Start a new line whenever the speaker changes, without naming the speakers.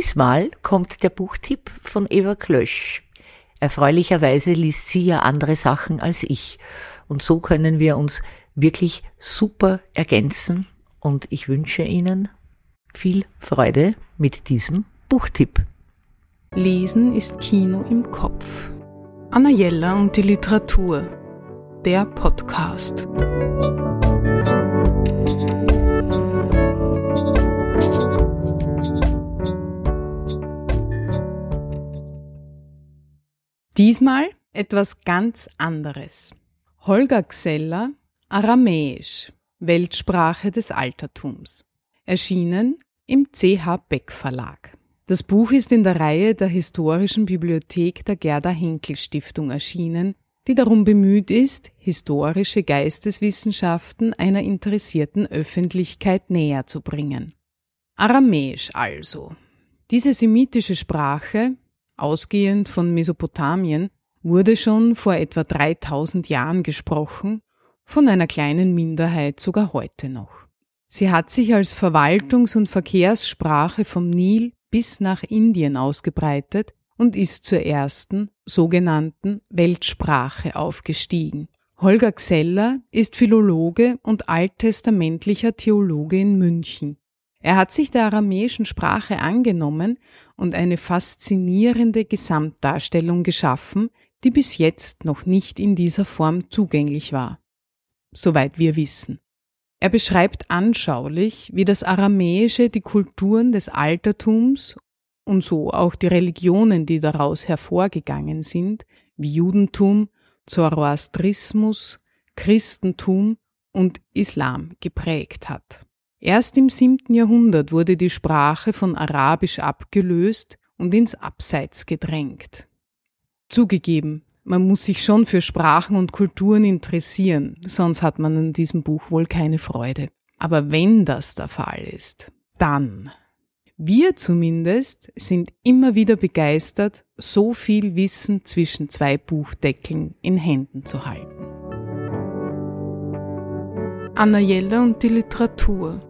Diesmal kommt der Buchtipp von Eva Klösch. Erfreulicherweise liest sie ja andere Sachen als ich. Und so können wir uns wirklich super ergänzen. Und ich wünsche Ihnen viel Freude mit diesem Buchtipp.
Lesen ist Kino im Kopf. Anna Jella und die Literatur. Der Podcast. Diesmal etwas ganz anderes. Holger Xeller, Aramäisch, Weltsprache des Altertums. Erschienen im CH Beck Verlag. Das Buch ist in der Reihe der Historischen Bibliothek der Gerda Henkel Stiftung erschienen, die darum bemüht ist, historische Geisteswissenschaften einer interessierten Öffentlichkeit näher zu bringen. Aramäisch also. Diese semitische Sprache, ausgehend von Mesopotamien, wurde schon vor etwa 3000 Jahren gesprochen, von einer kleinen Minderheit sogar heute noch. Sie hat sich als Verwaltungs- und Verkehrssprache vom Nil bis nach Indien ausgebreitet und ist zur ersten sogenannten Weltsprache aufgestiegen. Holger Xeller ist Philologe und alttestamentlicher Theologe in München. Er hat sich der aramäischen Sprache angenommen und eine faszinierende Gesamtdarstellung geschaffen, die bis jetzt noch nicht in dieser Form zugänglich war. Soweit wir wissen. Er beschreibt anschaulich, wie das Aramäische die Kulturen des Altertums und so auch die Religionen, die daraus hervorgegangen sind, wie Judentum, Zoroastrismus, Christentum und Islam geprägt hat. Erst im siebten Jahrhundert wurde die Sprache von Arabisch abgelöst und ins Abseits gedrängt. Zugegeben, man muss sich schon für Sprachen und Kulturen interessieren, sonst hat man an diesem Buch wohl keine Freude. Aber wenn das der Fall ist, dann. Wir zumindest sind immer wieder begeistert, so viel Wissen zwischen zwei Buchdeckeln in Händen zu halten. Anna Jella und die Literatur.